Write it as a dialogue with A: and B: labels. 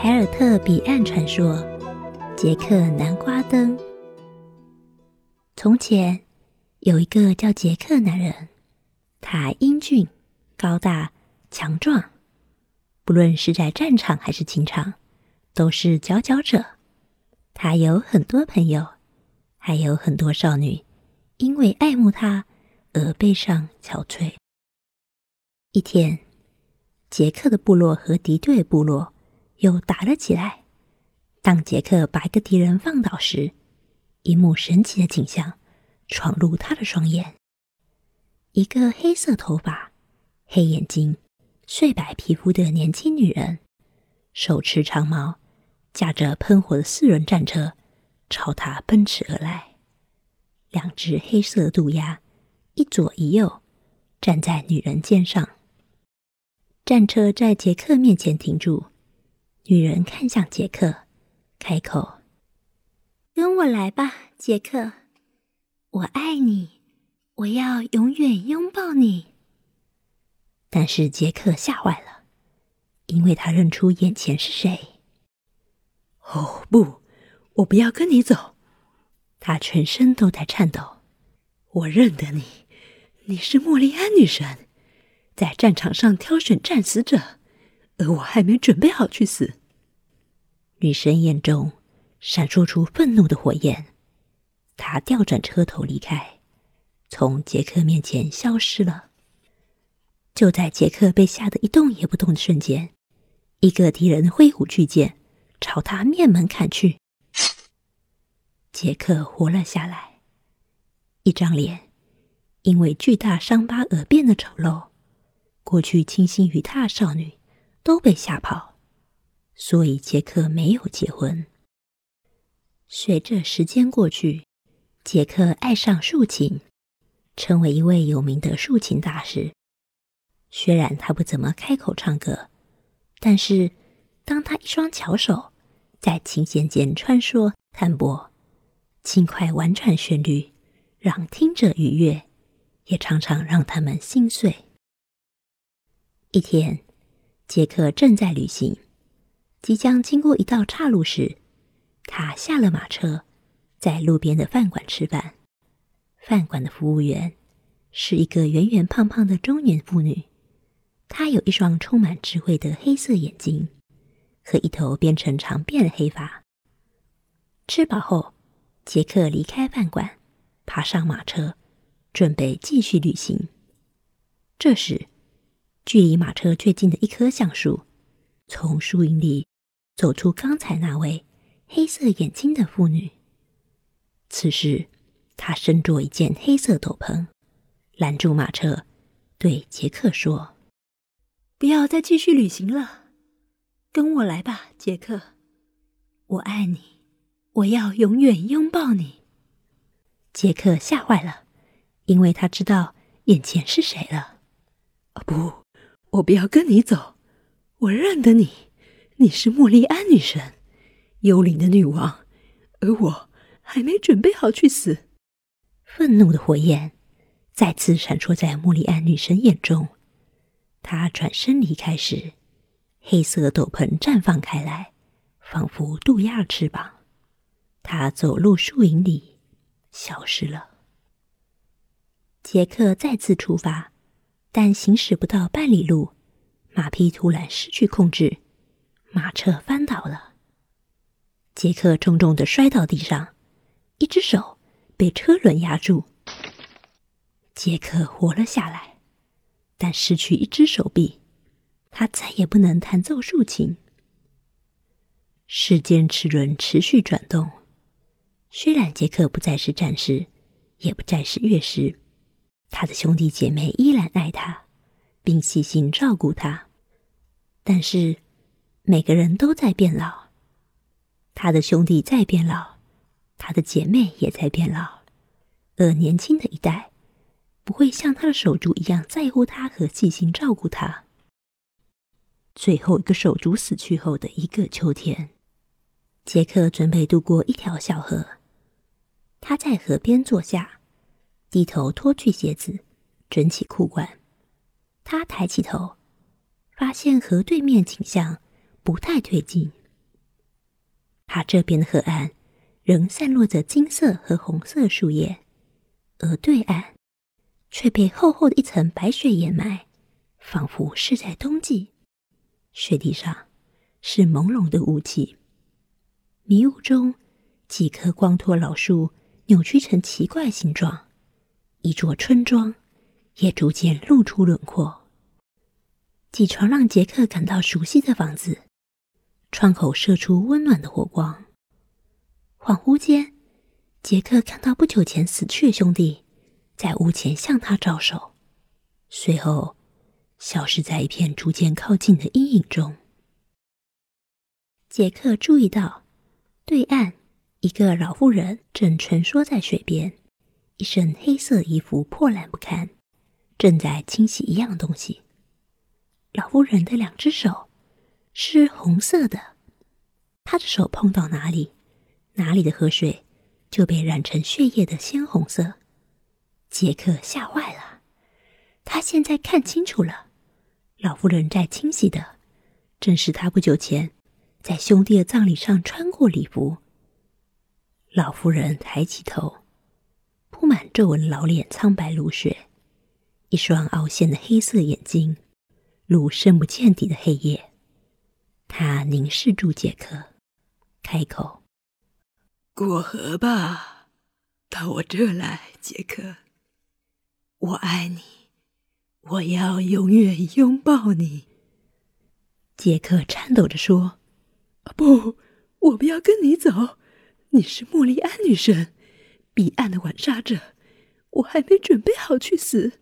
A: 凯尔特彼岸传说：杰克南瓜灯。从前有一个叫杰克男人，他英俊、高大、强壮，不论是在战场还是情场，都是佼佼者。他有很多朋友，还有很多少女，因为爱慕他而背上憔悴。一天，杰克的部落和敌对部落又打了起来。当杰克把一个敌人放倒时，一幕神奇的景象闯入他的双眼：一个黑色头发、黑眼睛、碎白皮肤的年轻女人，手持长矛，驾着喷火的四轮战车，朝他奔驰而来。两只黑色的渡鸦，一左一右，站在女人肩上。战车在杰克面前停住，女人看向杰克，开口：“跟我来吧，杰克，我爱你，我要永远拥抱你。”但是杰克吓坏了，因为他认出眼前是谁。
B: “哦，不，我不要跟你走！”
A: 他全身都在颤抖。
B: “我认得你，你是莫莉安女神。”在战场上挑选战死者，而我还没准备好去死。
A: 女神眼中闪烁出愤怒的火焰，她调转车头离开，从杰克面前消失了。就在杰克被吓得一动也不动的瞬间，一个敌人挥舞巨剑朝他面门砍去。杰克活了下来，一张脸因为巨大伤疤而变得丑陋。过去倾心于他的少女都被吓跑，所以杰克没有结婚。随着时间过去，杰克爱上竖琴，成为一位有名的竖琴大师。虽然他不怎么开口唱歌，但是当他一双巧手在琴弦间穿梭弹拨，轻快婉转旋律让听者愉悦，也常常让他们心碎。一天，杰克正在旅行，即将经过一道岔路时，他下了马车，在路边的饭馆吃饭。饭馆的服务员是一个圆圆胖胖的中年妇女，她有一双充满智慧的黑色眼睛和一头编成长辫的黑发。吃饱后，杰克离开饭馆，爬上马车，准备继续旅行。这时，距离马车最近的一棵橡树，从树荫里走出刚才那位黑色眼睛的妇女。此时，她身着一件黑色斗篷，拦住马车，对杰克说：“
B: 不要再继续旅行了，跟我来吧，杰克。我爱你，我要永远拥抱你。”
A: 杰克吓坏了，因为他知道眼前是谁了。
B: 啊，不！我不要跟你走，我认得你，你是莫莉安女神，幽灵的女王，而我还没准备好去死。
A: 愤怒的火焰再次闪烁在莫莉安女神眼中，她转身离开时，黑色斗篷绽放开来，仿佛渡鸦翅膀。她走入树影里，消失了。杰克再次出发。但行驶不到半里路，马匹突然失去控制，马车翻倒了。杰克重重的摔到地上，一只手被车轮压住。杰克活了下来，但失去一只手臂，他再也不能弹奏竖琴。时间齿轮持续转动，虽然杰克不再是战士，也不再是乐师。他的兄弟姐妹依然爱他，并细心照顾他，但是每个人都在变老。他的兄弟在变老，他的姐妹也在变老，而年轻的一代不会像他的手足一样在乎他和细心照顾他。最后一个手足死去后的一个秋天，杰克准备渡过一条小河，他在河边坐下。低头脱去鞋子，整起裤管。他抬起头，发现河对面景象不太对劲。他这边的河岸仍散落着金色和红色树叶，而对岸却被厚厚的一层白雪掩埋，仿佛是在冬季。雪地上是朦胧的雾气，迷雾中几棵光脱老树扭曲成奇怪形状，一座村庄也逐渐露出轮廓。几床让杰克感到熟悉的房子，窗口射出温暖的火光。恍惚间，杰克看到不久前死去的兄弟在屋前向他招手，随后消失在一片逐渐靠近的阴影中。杰克注意到，对岸一个老妇人正蜷缩在水边，一身黑色衣服破烂不堪，正在清洗一样东西。老妇人的两只手是红色的，她的手碰到哪里，哪里的河水就被染成血液的鲜红色。杰克吓坏了，他现在看清楚了，老妇人在清洗的正是他不久前在兄弟的葬礼上穿过礼服。老妇人抬起头，满皱纹的老脸苍白如雪，一双凹陷的黑色眼睛。如深不见底的黑夜，他凝视住杰克，开口：“
B: 过河吧，到我这来，杰克。我爱你，我要永远拥抱你。”
A: 杰克颤抖着说：“
B: 不，我不要跟你走。你是莫莉安女神，彼岸的晚沙者，我还没准备好去死。”